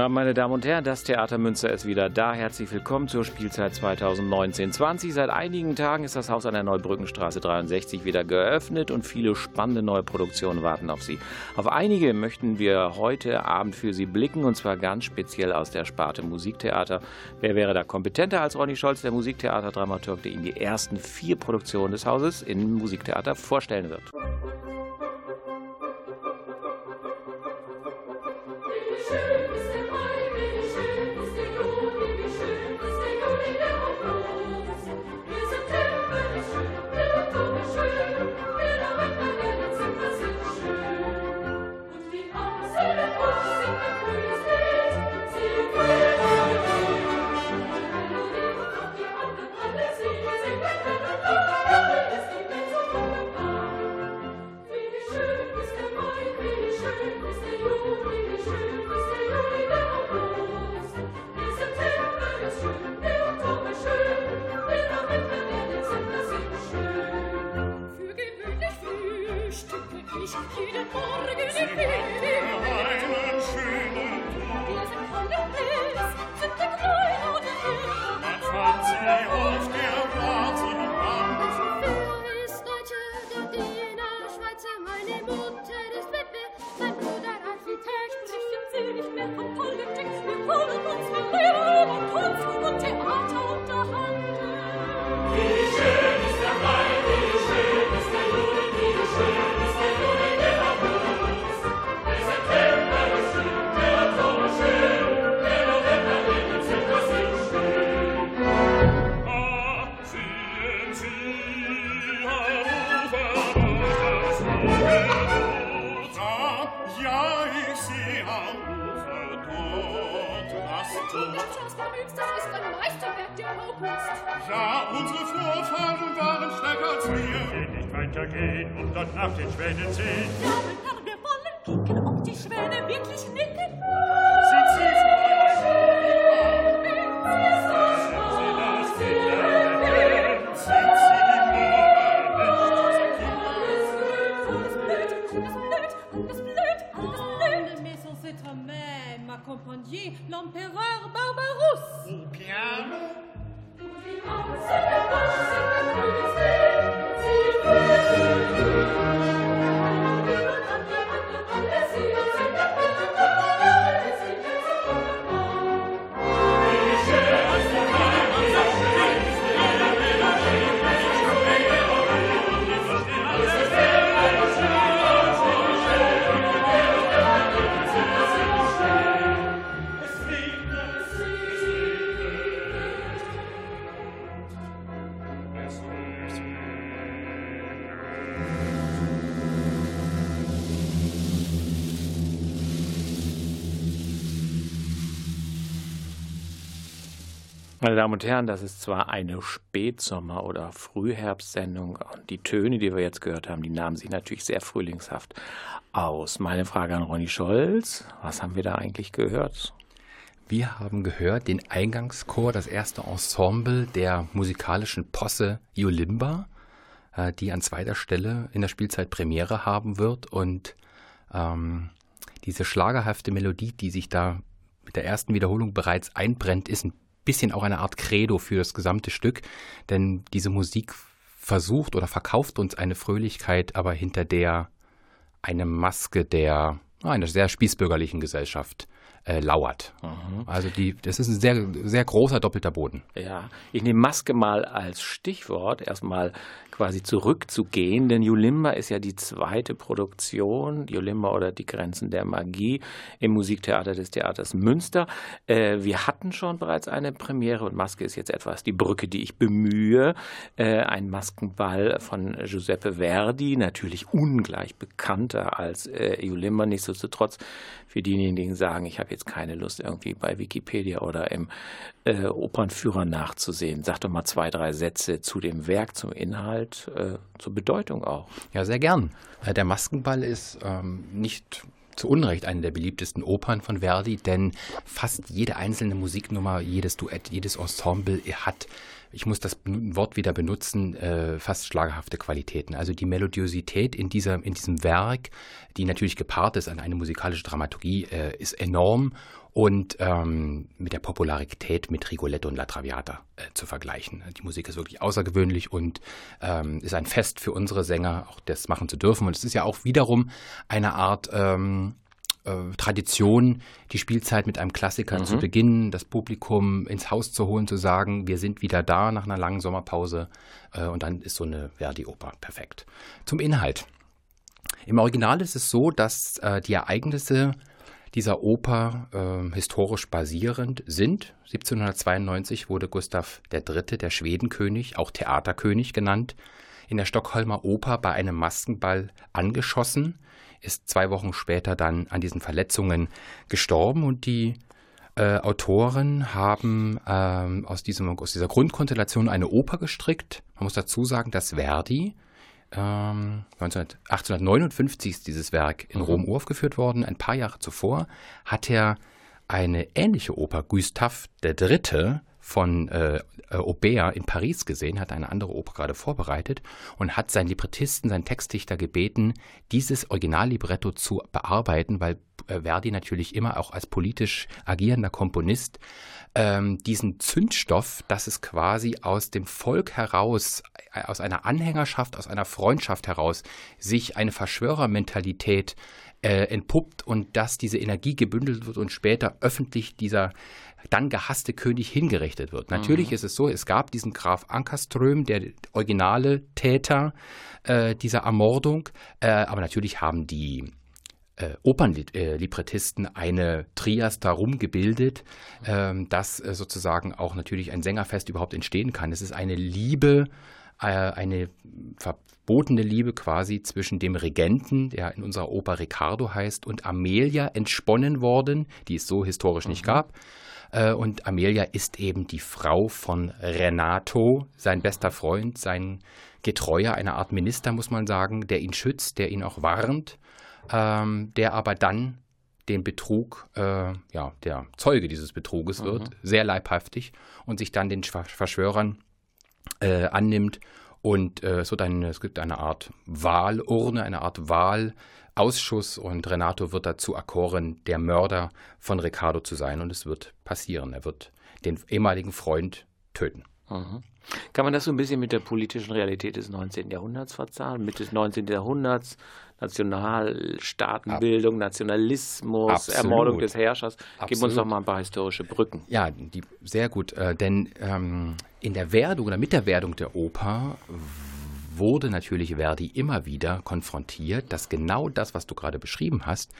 Guten Abend, meine Damen und Herren. Das Theater Münster ist wieder da. Herzlich willkommen zur Spielzeit 2019-20. Seit einigen Tagen ist das Haus an der Neubrückenstraße 63 wieder geöffnet und viele spannende neue Produktionen warten auf Sie. Auf einige möchten wir heute Abend für Sie blicken und zwar ganz speziell aus der Sparte Musiktheater. Wer wäre da kompetenter als Ronny Scholz, der Musiktheaterdramaturg, der Ihnen die ersten vier Produktionen des Hauses im Musiktheater vorstellen wird? Meine Damen und Herren, das ist zwar eine Spätsommer- oder Frühherbstsendung und die Töne, die wir jetzt gehört haben, die nahmen sich natürlich sehr frühlingshaft aus. Meine Frage an Ronny Scholz, was haben wir da eigentlich gehört? Wir haben gehört den Eingangschor, das erste Ensemble der musikalischen Posse Iolimba, äh, die an zweiter Stelle in der Spielzeit Premiere haben wird und ähm, diese schlagerhafte Melodie, die sich da mit der ersten Wiederholung bereits einbrennt, ist ein bisschen auch eine Art Credo für das gesamte Stück, denn diese Musik versucht oder verkauft uns eine Fröhlichkeit, aber hinter der eine Maske der einer sehr spießbürgerlichen Gesellschaft äh, lauert. Mhm. Also die, das ist ein sehr, sehr großer doppelter Boden. Ja, ich nehme Maske mal als Stichwort. Erstmal quasi zurückzugehen, denn Julimba ist ja die zweite Produktion, Julimba oder die Grenzen der Magie im Musiktheater des Theaters Münster. Äh, wir hatten schon bereits eine Premiere und Maske ist jetzt etwas die Brücke, die ich bemühe. Äh, ein Maskenball von Giuseppe Verdi, natürlich ungleich bekannter als äh, Julimba, nichtsdestotrotz für diejenigen, die sagen, ich habe jetzt keine Lust, irgendwie bei Wikipedia oder im äh, Opernführer nachzusehen. Sag doch mal zwei, drei Sätze zu dem Werk, zum Inhalt, äh, zur Bedeutung auch. Ja, sehr gern. Äh, der Maskenball ist ähm, nicht zu Unrecht eine der beliebtesten Opern von Verdi, denn fast jede einzelne Musiknummer, jedes Duett, jedes Ensemble hat ich muss das Wort wieder benutzen, äh, fast schlagerhafte Qualitäten. Also die Melodiosität in, dieser, in diesem Werk, die natürlich gepaart ist an eine musikalische Dramaturgie, äh, ist enorm und ähm, mit der Popularität mit Rigoletto und La Traviata äh, zu vergleichen. Die Musik ist wirklich außergewöhnlich und ähm, ist ein Fest für unsere Sänger, auch das machen zu dürfen. Und es ist ja auch wiederum eine Art ähm, äh, Tradition, die Spielzeit mit einem Klassiker mhm. zu beginnen, das Publikum ins Haus zu holen, zu sagen, wir sind wieder da nach einer langen Sommerpause äh, und dann ist so eine Verdi-Oper perfekt. Zum Inhalt. Im Original ist es so, dass äh, die Ereignisse dieser Oper äh, historisch basierend sind. 1792 wurde Gustav III., der Schwedenkönig, auch Theaterkönig genannt, in der Stockholmer Oper bei einem Maskenball angeschossen ist zwei Wochen später dann an diesen Verletzungen gestorben und die äh, Autoren haben ähm, aus, diesem, aus dieser Grundkonstellation eine Oper gestrickt. Man muss dazu sagen, dass Verdi ähm, 19, 1859 ist dieses Werk in mhm. Rom uraufgeführt worden. Ein paar Jahre zuvor hat er eine ähnliche Oper, Gustave III., von äh, äh, Aubert in Paris gesehen, hat eine andere Oper gerade vorbereitet und hat seinen Librettisten, seinen Textdichter gebeten, dieses Originallibretto zu bearbeiten, weil äh, Verdi natürlich immer auch als politisch agierender Komponist ähm, diesen Zündstoff, dass es quasi aus dem Volk heraus, äh, aus einer Anhängerschaft, aus einer Freundschaft heraus sich eine Verschwörermentalität äh, entpuppt und dass diese Energie gebündelt wird und später öffentlich dieser dann gehasste König hingerichtet wird. Natürlich mhm. ist es so, es gab diesen Graf Ankerström, der originale Täter äh, dieser Ermordung, äh, aber natürlich haben die äh, Opernlibrettisten eine Trias darum gebildet, äh, dass äh, sozusagen auch natürlich ein Sängerfest überhaupt entstehen kann. Es ist eine Liebe, äh, eine verbotene Liebe quasi zwischen dem Regenten, der in unserer Oper Riccardo heißt, und Amelia entsponnen worden, die es so historisch nicht mhm. gab. Äh, und Amelia ist eben die Frau von Renato, sein bester Freund, sein Getreuer, eine Art Minister, muss man sagen, der ihn schützt, der ihn auch warnt, ähm, der aber dann den Betrug, äh, ja, der Zeuge dieses Betruges mhm. wird, sehr leibhaftig und sich dann den Verschwörern äh, annimmt und äh, es, wird eine, es gibt eine Art Wahlurne, eine Art Wahl Ausschuss und Renato wird dazu erkoren, der Mörder von Riccardo zu sein und es wird passieren. Er wird den ehemaligen Freund töten. Mhm. Kann man das so ein bisschen mit der politischen Realität des 19. Jahrhunderts verzahlen? Mitte des 19. Jahrhunderts, Nationalstaatenbildung, Nationalismus, Absolut. Ermordung des Herrschers. Absolut. Gib uns doch mal ein paar historische Brücken. Ja, die, sehr gut. Äh, denn ähm, in der Werdung oder mit der Werdung der Oper wurde natürlich Verdi immer wieder konfrontiert, dass genau das, was du gerade beschrieben hast,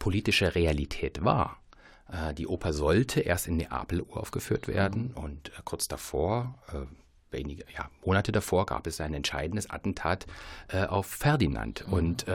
politische Realität war. Äh, die Oper sollte erst in Neapel uraufgeführt werden und äh, kurz davor, äh, wenige ja, Monate davor, gab es ein entscheidendes Attentat auf Ferdinand. Mhm. Und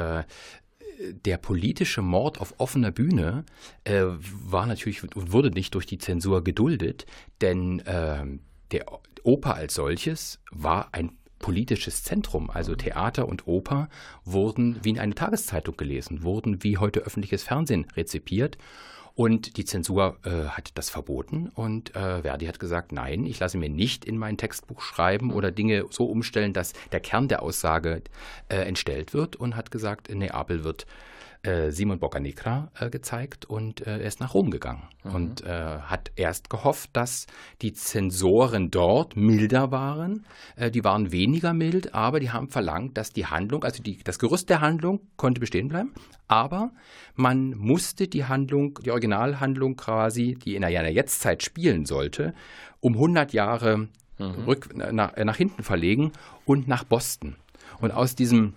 der politische Mord auf offener Bühne äh, war natürlich und wurde nicht durch die Zensur geduldet, denn äh, der Oper als solches war ein politisches Zentrum, also Theater und Oper, wurden wie in eine Tageszeitung gelesen, wurden wie heute öffentliches Fernsehen rezipiert. Und die Zensur äh, hat das verboten und äh, Verdi hat gesagt, nein, ich lasse mir nicht in mein Textbuch schreiben oder Dinge so umstellen, dass der Kern der Aussage äh, entstellt wird und hat gesagt, Neapel wird äh, Simon Boccanegra äh, gezeigt und äh, er ist nach Rom gegangen mhm. und äh, hat erst gehofft, dass die Zensoren dort milder waren. Äh, die waren weniger mild, aber die haben verlangt, dass die Handlung, also die, das Gerüst der Handlung konnte bestehen bleiben, aber man musste die Handlung, die Originalhandlung quasi, die in einer Jetztzeit spielen sollte, um 100 Jahre mhm. rück, nach, nach hinten verlegen und nach Boston. Und aus diesem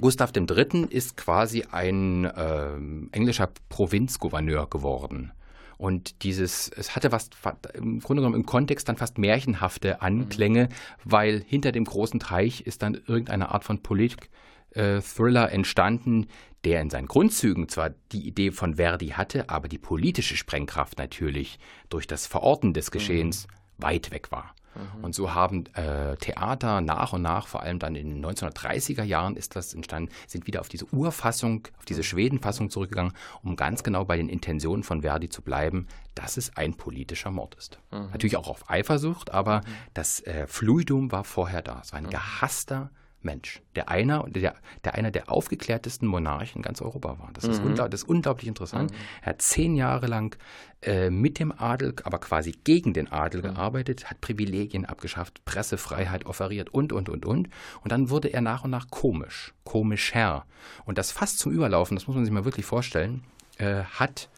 Gustav III. ist quasi ein äh, englischer Provinzgouverneur geworden. Und dieses, es hatte was im Grunde genommen im Kontext dann fast märchenhafte Anklänge, mhm. weil hinter dem großen Teich ist dann irgendeine Art von Politik äh, Thriller entstanden, der in seinen Grundzügen zwar die Idee von Verdi hatte, aber die politische Sprengkraft natürlich durch das Verorten des Geschehens mhm. weit weg war. Mhm. Und so haben äh, Theater nach und nach, vor allem dann in den 1930er Jahren ist das entstanden, sind wieder auf diese Urfassung, auf diese Schwedenfassung zurückgegangen, um ganz genau bei den Intentionen von Verdi zu bleiben, dass es ein politischer Mord ist. Mhm. Natürlich auch auf Eifersucht, aber mhm. das äh, Fluidum war vorher da. War ein mhm. gehasster Mensch, der einer, der, der einer der aufgeklärtesten Monarchen in ganz Europa war. Das ist, mhm. das ist unglaublich interessant. Mhm. Er hat zehn Jahre lang äh, mit dem Adel, aber quasi gegen den Adel mhm. gearbeitet, hat Privilegien abgeschafft, Pressefreiheit offeriert und, und, und, und. Und dann wurde er nach und nach komisch, komischer. Und das fast zum Überlaufen, das muss man sich mal wirklich vorstellen, äh, hat,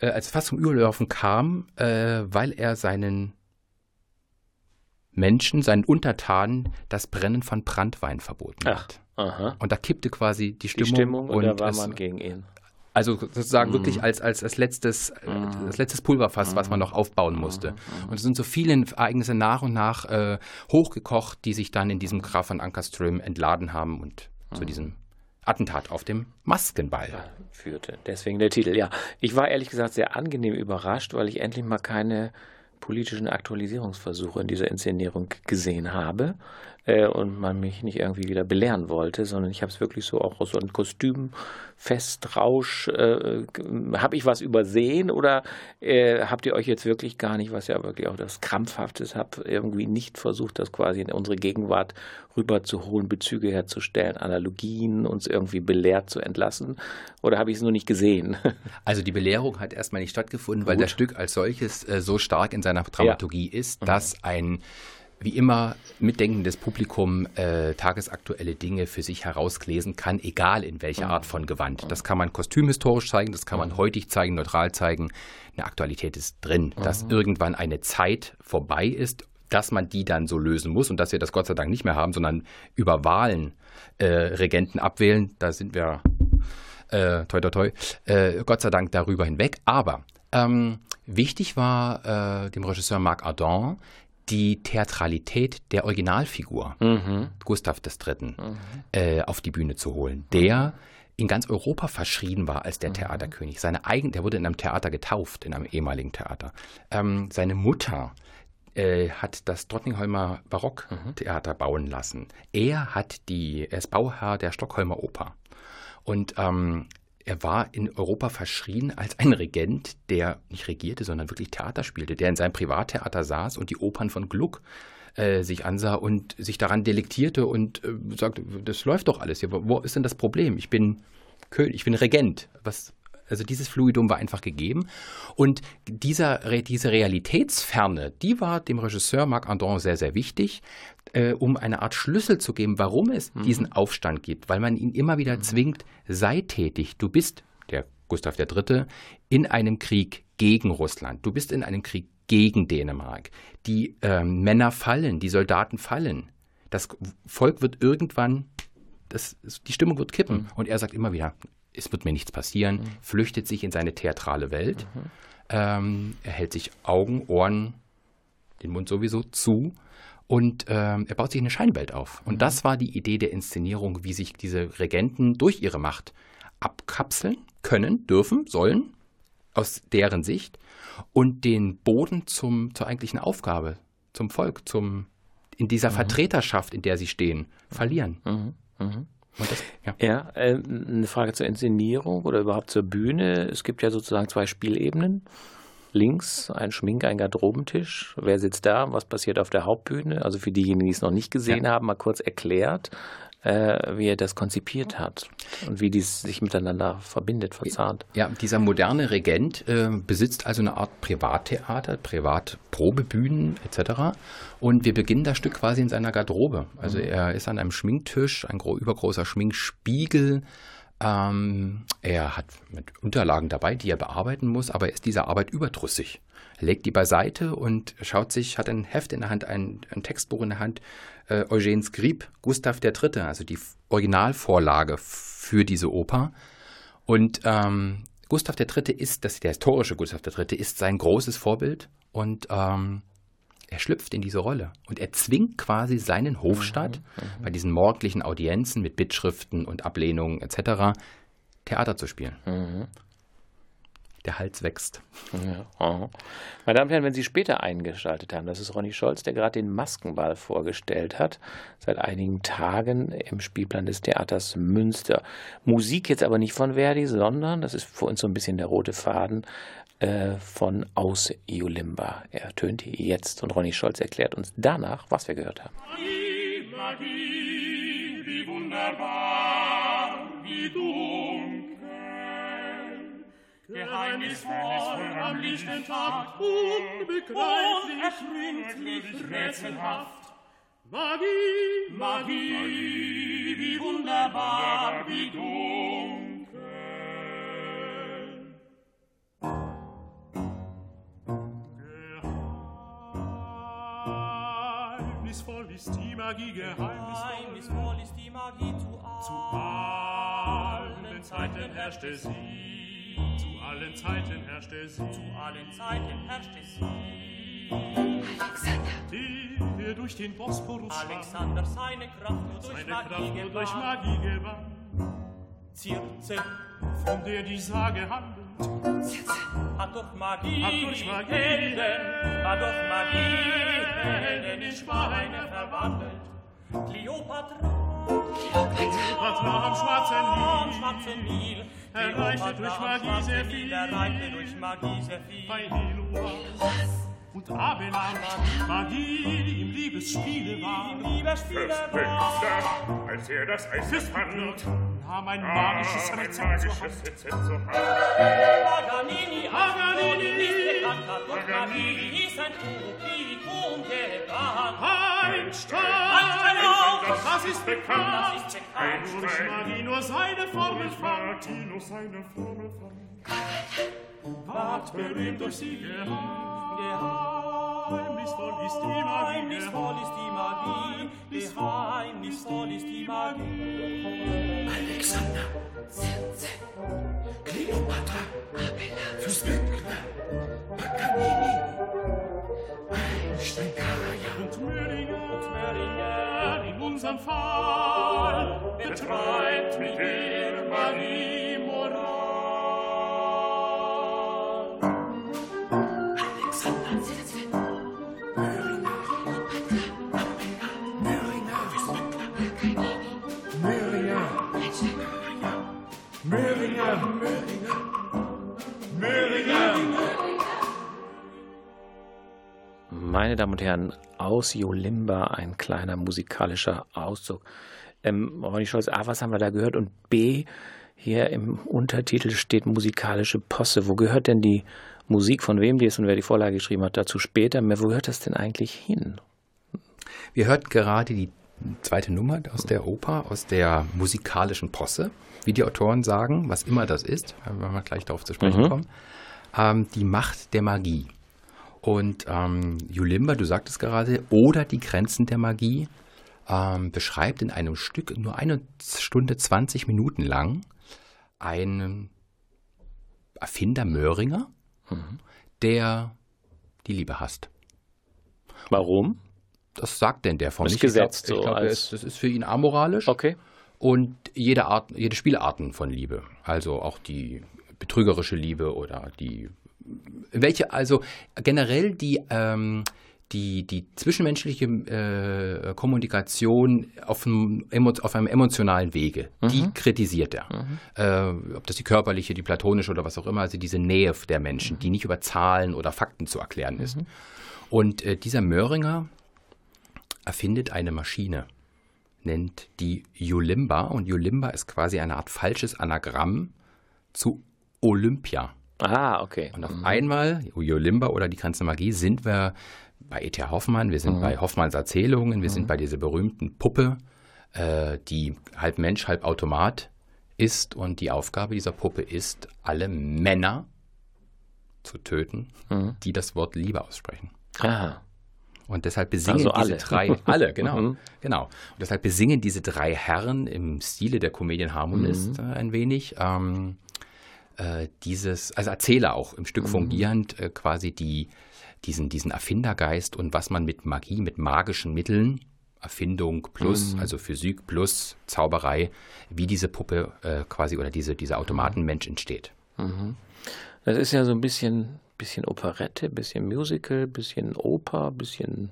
äh, als fast zum Überlaufen kam, äh, weil er seinen Menschen, seinen Untertanen, das Brennen von Brandwein verboten Ach, hat. Aha. Und da kippte quasi die Stimmung. Die Stimmung und da war es, man gegen ihn. Also sozusagen mm. wirklich als, als, als letztes, mm. das letztes Pulverfass, mm. was man noch aufbauen musste. Mm. Und es sind so viele Ereignisse nach und nach äh, hochgekocht, die sich dann in diesem Graf von Ankerström entladen haben und zu diesem Attentat auf dem Maskenball führte. Deswegen der Titel. Ja, ich war ehrlich gesagt sehr angenehm überrascht, weil ich endlich mal keine politischen Aktualisierungsversuche in dieser Inszenierung gesehen habe äh, und man mich nicht irgendwie wieder belehren wollte, sondern ich habe es wirklich so auch aus so einem Kostüm Festrausch, äh, habe ich was übersehen oder äh, habt ihr euch jetzt wirklich gar nicht, was ja wirklich auch das Krampfhaftes habt, irgendwie nicht versucht, das quasi in unsere Gegenwart rüberzuholen, Bezüge herzustellen, Analogien, uns irgendwie belehrt zu entlassen? Oder habe ich es nur nicht gesehen? Also die Belehrung hat erstmal nicht stattgefunden, weil Gut. das Stück als solches äh, so stark in seiner Dramaturgie ja. ist, dass mhm. ein wie immer mitdenkendes Publikum äh, tagesaktuelle Dinge für sich herauslesen kann, egal in welcher mhm. Art von Gewand. Das kann man kostümhistorisch zeigen, das kann man mhm. heutig zeigen, neutral zeigen. Eine Aktualität ist drin, dass mhm. irgendwann eine Zeit vorbei ist, dass man die dann so lösen muss und dass wir das Gott sei Dank nicht mehr haben, sondern über Wahlen äh, Regenten abwählen. Da sind wir äh, toi toi toi, äh, Gott sei Dank darüber hinweg. Aber ähm, wichtig war äh, dem Regisseur Marc Ardon, die Theatralität der Originalfigur, mhm. Gustav III., mhm. äh, auf die Bühne zu holen, der in ganz Europa verschrien war als der mhm. Theaterkönig. Seine eigen, der wurde in einem Theater getauft, in einem ehemaligen Theater. Ähm, seine Mutter äh, hat das Trottingheimer Barocktheater mhm. bauen lassen. Er hat die, er ist Bauherr der Stockholmer Oper. Und ähm, er war in Europa verschrien als ein Regent, der nicht regierte, sondern wirklich Theater spielte, der in seinem Privattheater saß und die Opern von Gluck äh, sich ansah und sich daran delektierte und äh, sagte, das läuft doch alles hier. Wo ist denn das Problem? Ich bin König, ich bin Regent. Was, also dieses Fluidum war einfach gegeben. Und dieser, diese Realitätsferne, die war dem Regisseur Marc Andron sehr, sehr wichtig, äh, um eine Art Schlüssel zu geben, warum es mhm. diesen Aufstand gibt. Weil man ihn immer wieder mhm. zwingt, sei tätig. Du bist, der Gustav III., in einem Krieg gegen Russland. Du bist in einem Krieg gegen Dänemark. Die äh, Männer fallen, die Soldaten fallen. Das Volk wird irgendwann, das, die Stimmung wird kippen. Mhm. Und er sagt immer wieder, es wird mir nichts passieren, mhm. flüchtet sich in seine theatrale Welt. Mhm. Ähm, er hält sich Augen, Ohren, den Mund sowieso zu und ähm, er baut sich eine Scheinwelt auf. Und mhm. das war die Idee der Inszenierung, wie sich diese Regenten durch ihre Macht abkapseln können, dürfen, sollen, aus deren Sicht und den Boden zum, zur eigentlichen Aufgabe, zum Volk, zum, in dieser mhm. Vertreterschaft, in der sie stehen, verlieren. Mhm. Das, ja, ja äh, eine Frage zur Inszenierung oder überhaupt zur Bühne. Es gibt ja sozusagen zwei Spielebenen. Links ein Schmink, ein Garderobentisch. Wer sitzt da? Was passiert auf der Hauptbühne? Also für diejenigen, die es noch nicht gesehen ja. haben, mal kurz erklärt, äh, wie er das konzipiert hat und wie dies sich miteinander verbindet, verzahnt. Ja, dieser moderne Regent äh, besitzt also eine Art Privattheater, Privatprobebühnen etc. Und wir beginnen das Stück quasi in seiner Garderobe. Also mhm. er ist an einem Schminktisch, ein übergroßer Schminkspiegel. Ähm, er hat mit Unterlagen dabei, die er bearbeiten muss, aber er ist dieser Arbeit überdrüssig. Er legt die beiseite und schaut sich, hat ein Heft in der Hand, ein, ein Textbuch in der Hand, äh, Eugène Scribe, Gustav III., also die Originalvorlage für diese Oper. Und ähm, Gustav III. ist, das, der historische Gustav III. ist sein großes Vorbild und ähm, er schlüpft in diese Rolle und er zwingt quasi seinen Hofstaat mhm, mhm. bei diesen morgendlichen Audienzen mit Bittschriften und Ablehnungen etc. Theater zu spielen. Mhm der Hals wächst. Ja. Oh. Meine Damen und Herren, wenn Sie später eingeschaltet haben, das ist Ronny Scholz, der gerade den Maskenball vorgestellt hat, seit einigen Tagen im Spielplan des Theaters Münster. Musik jetzt aber nicht von Verdi, sondern, das ist für uns so ein bisschen der rote Faden, äh, von Aus Iolimba. Er tönt jetzt und Ronny Scholz erklärt uns danach, was wir gehört haben. Magie, Magie, wie wunderbar, wie du geheimnisvoll am lichten Tag, unbegreiflich, unergründlich, rätselhaft. Magie, Magie, wie wunderbar, wie dunkel. Geheimnisvoll ist die Magie, geheimnisvoll, geheimnisvoll ist die Magie zu, zu allen Zeiten herrschte sie. Allen Zeiten herrschte sie. Zu allen Zeiten herrschte sie. Alexander. Der durch den Bosporus Alexander seine Kraft nur durch seine Magie Kraft nur durch Magie gewann. Circe, von der die Sage handelt. Circe. Hat durch Magie, hat durch Magie Helden, hat durch Magie Helden in Schweine verwandelt. Kleopatra, Kleopatra am schwarzen Nil, erreichte durch Magie sehr viel. Erreichte durch Magie sehr viel. Bei Helua und Abelard Magie im Liebesspiele war. Im Liebesspiele war. als er das Eis fand, nahm ein magisches Rezept zur Hand. Paganini, Paganini, ist bekannt, hat durch Magie Einstein, Einstein, das ist bekannt, das ist bekannt. Seine Formel fand. nur seine Formel fand. Ward berühmt durch sie. Gehabt. Geheimnisvoll ist die Magie, geheimnisvoll ist die Magie, geheimnisvoll ist die Magie. Alexander, Circe, Kleopatra, Abelard, Fürst Wegner, Fall betreibt mit der Magie Meine Damen und Herren, aus Jolimba ein kleiner musikalischer Auszug. Ähm, Ronny Scholz, A, was haben wir da gehört? Und B, hier im Untertitel steht musikalische Posse. Wo gehört denn die Musik, von wem die ist und wer die Vorlage geschrieben hat, dazu später. Wo gehört das denn eigentlich hin? Wir hörten gerade die zweite Nummer aus der Oper, aus der musikalischen Posse, wie die Autoren sagen, was immer das ist, wenn wir gleich darauf zu sprechen mhm. kommen. Ähm, die Macht der Magie. Und ähm, Julimba, du sagtest gerade, oder die Grenzen der Magie, ähm, beschreibt in einem Stück nur eine Stunde 20 Minuten lang einen Erfinder Möhringer, mhm. der die Liebe hasst. Warum? Das sagt denn der von nicht. Gesetzt, ich glaube, glaub, das ist für ihn amoralisch. Okay. Und jede Art, jede Spielarten von Liebe, also auch die betrügerische Liebe oder die welche, also generell die, ähm, die, die zwischenmenschliche äh, Kommunikation auf einem, auf einem emotionalen Wege, mhm. die kritisiert er. Mhm. Äh, ob das die körperliche, die platonische oder was auch immer, also diese Nähe der Menschen, mhm. die nicht über Zahlen oder Fakten zu erklären ist. Mhm. Und äh, dieser Möhringer erfindet eine Maschine, nennt die Julimba. Und Julimba ist quasi eine Art falsches Anagramm zu Olympia. Ah, okay. Und auf mhm. einmal, Limba oder die ganze Magie, sind wir bei E.T. Hoffmann, wir sind mhm. bei Hoffmanns Erzählungen, wir mhm. sind bei dieser berühmten Puppe, äh, die halb Mensch, halb Automat ist. Und die Aufgabe dieser Puppe ist, alle Männer zu töten, mhm. die das Wort Liebe aussprechen. Aha. Und deshalb besingen also diese drei, alle, genau, mhm. genau. Und deshalb besingen diese drei Herren im Stile der Comedian Harmonist mhm. äh, ein wenig ähm, äh, dieses, also Erzähler auch im Stück mhm. fungierend, äh, quasi die, diesen, diesen Erfindergeist und was man mit Magie, mit magischen Mitteln, Erfindung plus, mhm. also Physik plus Zauberei, wie diese Puppe äh, quasi oder diese, dieser Automatenmensch entsteht. Mhm. Das ist ja so ein bisschen, bisschen Operette, bisschen Musical, bisschen Oper, bisschen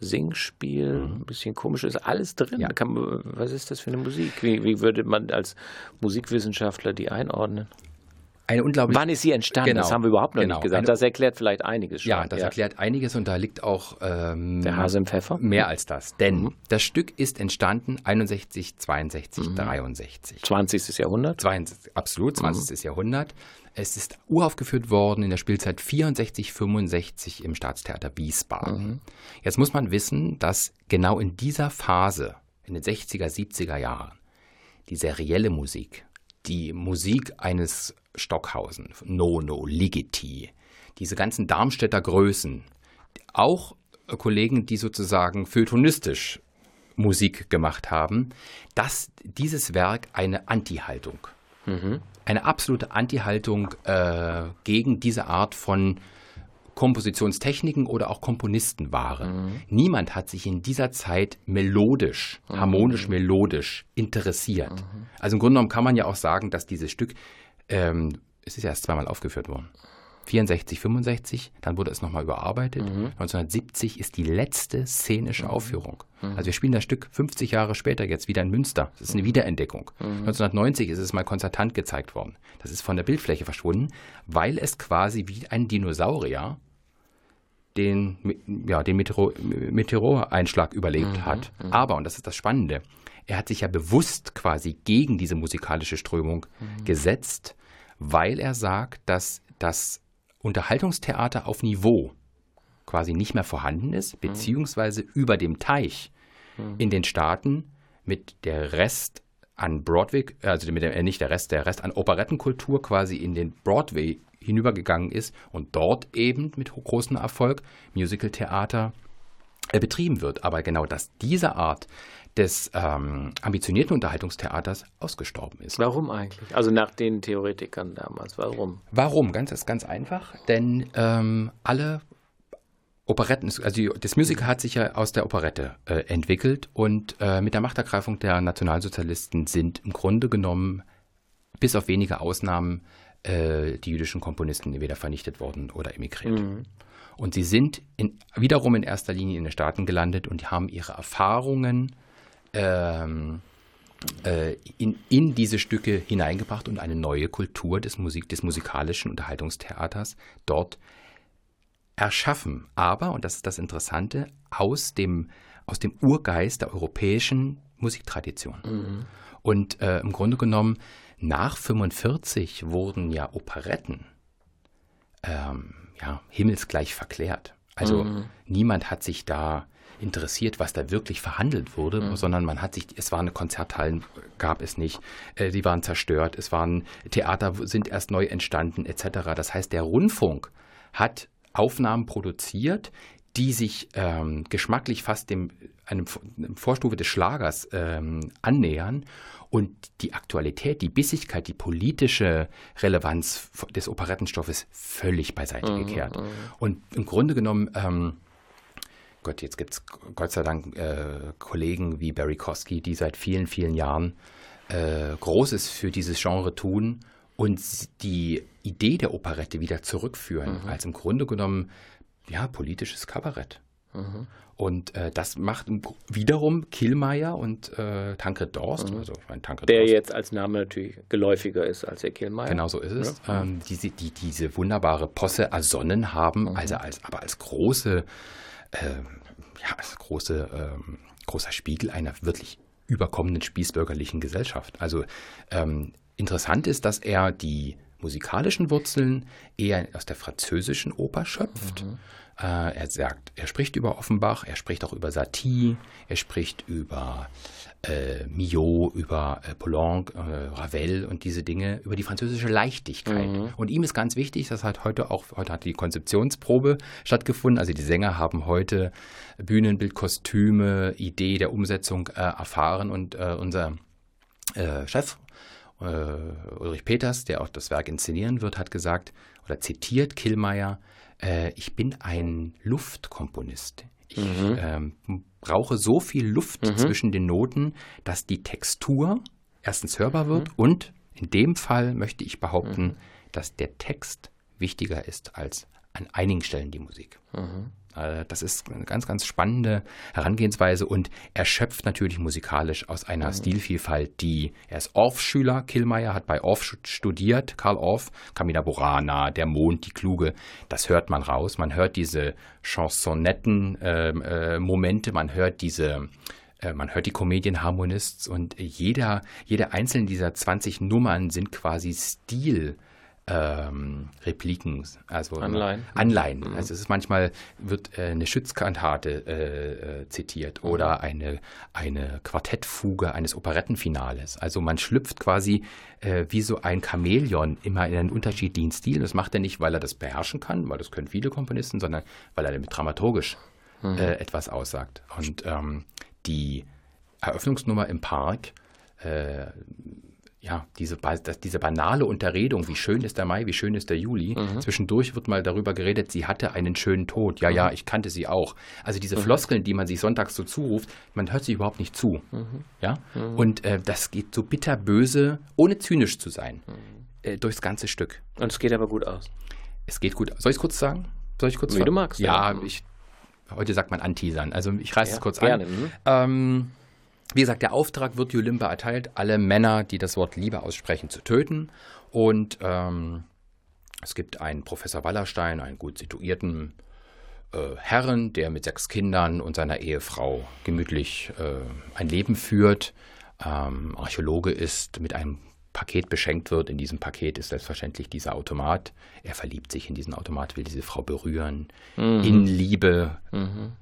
Singspiel, mhm. ein bisschen komisch, ist alles drin. Ja. Kann, was ist das für eine Musik? Wie, wie würde man als Musikwissenschaftler die einordnen? Eine unglaublich. Wann ist sie entstanden? Genau, das haben wir überhaupt noch genau. nicht gesagt. das erklärt vielleicht einiges schon. Ja, das ja. erklärt einiges und da liegt auch ähm, der Hase im Pfeffer. Mehr als das. Denn mhm. das Stück ist entstanden 61, 62, mhm. 63. 20. Jahrhundert? 20, absolut, 20. Mhm. Jahrhundert. Es ist uraufgeführt worden in der Spielzeit 64, 65 im Staatstheater Wiesbaden. Mhm. Jetzt muss man wissen, dass genau in dieser Phase, in den 60er, 70er Jahren, die serielle Musik, die Musik eines Stockhausen, Nono, Ligeti, diese ganzen Darmstädter Größen, auch Kollegen, die sozusagen feuilletonistisch Musik gemacht haben, dass dieses Werk eine Anti-Haltung, mhm. eine absolute Anti-Haltung äh, gegen diese Art von Kompositionstechniken oder auch Komponisten waren. Mhm. Niemand hat sich in dieser Zeit melodisch, mhm. harmonisch melodisch interessiert. Mhm. Also im Grunde genommen kann man ja auch sagen, dass dieses Stück, ähm, es ist ja erst zweimal aufgeführt worden. 64, 65, dann wurde es nochmal überarbeitet. Mhm. 1970 ist die letzte szenische mhm. Aufführung. Mhm. Also wir spielen das Stück 50 Jahre später jetzt wieder in Münster. Das ist eine mhm. Wiederentdeckung. 1990 mhm. ist es mal konzertant gezeigt worden. Das ist von der Bildfläche verschwunden, weil es quasi wie ein Dinosaurier den, ja, den Meteor Meteoreinschlag überlebt mhm, hat. Aber, und das ist das Spannende, er hat sich ja bewusst quasi gegen diese musikalische Strömung gesetzt, weil er sagt, dass das Unterhaltungstheater auf Niveau quasi nicht mehr vorhanden ist, mhm. beziehungsweise über dem Teich mhm. in den Staaten mit der Rest an Broadway, also mit dem, äh, nicht der Rest, der Rest an Operettenkultur quasi in den Broadway hinübergegangen ist und dort eben mit großem Erfolg Musicaltheater äh, betrieben wird. Aber genau, dass diese Art des ähm, ambitionierten Unterhaltungstheaters ausgestorben ist. Warum eigentlich? Also nach den Theoretikern damals. Warum? Warum? Ganz, ist ganz einfach. Denn ähm, alle Operetten, also das Musical hat sich ja aus der Operette äh, entwickelt und äh, mit der Machtergreifung der Nationalsozialisten sind im Grunde genommen bis auf wenige Ausnahmen äh, die jüdischen Komponisten entweder vernichtet worden oder emigriert. Mhm. Und sie sind in, wiederum in erster Linie in den Staaten gelandet und haben ihre Erfahrungen ähm, äh, in, in diese Stücke hineingebracht und eine neue Kultur des, Musik, des musikalischen Unterhaltungstheaters dort erschaffen. Aber, und das ist das Interessante, aus dem, aus dem Urgeist der europäischen Musiktradition. Mhm. Und äh, im Grunde genommen nach 45 wurden ja Operetten ähm, ja, himmelsgleich verklärt. Also mhm. niemand hat sich da interessiert, was da wirklich verhandelt wurde, mhm. sondern man hat sich, es waren Konzerthallen, gab es nicht, äh, die waren zerstört, es waren Theater sind erst neu entstanden, etc. Das heißt, der Rundfunk hat Aufnahmen produziert, die sich ähm, geschmacklich fast dem einem, einem Vorstufe des Schlagers ähm, annähern und die Aktualität, die Bissigkeit, die politische Relevanz des Operettenstoffes völlig beiseite mhm, gekehrt. Mhm. Und im Grunde genommen, ähm, Gott, jetzt gibt es Gott sei Dank äh, Kollegen wie Barry Kosky, die seit vielen, vielen Jahren äh, Großes für dieses Genre tun und die Idee der Operette wieder zurückführen, mhm. als im Grunde genommen ja politisches Kabarett. Mhm. Und äh, das macht wiederum Killmeier und äh, Tankred Dorst. Mhm. Also Tankred der Dorst. jetzt als Name natürlich geläufiger ist als der Killmeier. Genau so ist es. Ja. Ähm, die, die, diese wunderbare Posse ersonnen haben, also als, aber als große, ja, als große, ähm, großer Spiegel einer wirklich überkommenen spießbürgerlichen Gesellschaft. Also ähm, interessant ist, dass er die musikalischen Wurzeln eher aus der französischen Oper schöpft. Mhm. Äh, er sagt, er spricht über Offenbach, er spricht auch über Satie, er spricht über äh, Millot, über äh, Poulenc, äh, Ravel und diese Dinge, über die französische Leichtigkeit. Mhm. Und ihm ist ganz wichtig, das hat heute auch, heute hat die Konzeptionsprobe stattgefunden. Also die Sänger haben heute Bühnenbild, Kostüme, Idee der Umsetzung äh, erfahren und äh, unser Chef äh, Ulrich Peters, der auch das Werk inszenieren wird, hat gesagt oder zitiert Killmeier, äh, ich bin ein Luftkomponist. Ich mhm. ähm, brauche so viel Luft mhm. zwischen den Noten, dass die Textur erstens hörbar wird mhm. und in dem Fall möchte ich behaupten, mhm. dass der Text wichtiger ist als an einigen Stellen die Musik. Mhm. Äh, das ist eine ganz, ganz spannende Herangehensweise und erschöpft natürlich musikalisch aus einer mhm. Stilvielfalt, die er ist Orff-Schüler. Killmeier hat bei Orff studiert, Karl Orff, Camilla Burana, Der Mond, die Kluge. Das hört man raus. Man hört diese Chansonetten-Momente, ähm, äh, man hört diese äh, man hört die Comedian-Harmonists und jeder, jede einzelne dieser 20 Nummern sind quasi Stil ähm, Repliken, also Anleihen. Anleihen. Mhm. Also es ist manchmal wird äh, eine Schützkantate äh, äh, zitiert mhm. oder eine, eine Quartettfuge eines Operettenfinales. Also man schlüpft quasi äh, wie so ein Chamäleon immer in einen unterschiedlichen Stil. Das macht er nicht, weil er das beherrschen kann, weil das können viele Komponisten, sondern weil er damit dramaturgisch mhm. Äh, etwas aussagt. Und ähm, die Eröffnungsnummer im Park äh, ja, diese, diese banale Unterredung, wie schön ist der Mai, wie schön ist der Juli. Mhm. Zwischendurch wird mal darüber geredet, sie hatte einen schönen Tod. Ja, mhm. ja, ich kannte sie auch. Also diese mhm. Floskeln, die man sich sonntags so zuruft, man hört sie überhaupt nicht zu. Mhm. Ja? Mhm. Und äh, das geht so bitterböse, ohne zynisch zu sein, mhm. äh, durchs ganze Stück. Und es geht aber gut aus. Es geht gut. Soll ich es kurz sagen? Soll ich kurz Wie sagen? du magst. Ja, ja, ich, heute sagt man anteasern. Also ich reiße ja, es kurz gerne. an. Ähm, wie gesagt, der Auftrag wird Julimba erteilt, alle Männer, die das Wort Liebe aussprechen, zu töten. Und ähm, es gibt einen Professor Wallerstein, einen gut situierten äh, Herren, der mit sechs Kindern und seiner Ehefrau gemütlich äh, ein Leben führt. Ähm, Archäologe ist, mit einem Paket beschenkt wird. In diesem Paket ist selbstverständlich dieser Automat. Er verliebt sich in diesen Automat, will diese Frau berühren. Mhm. In Liebe. Mhm.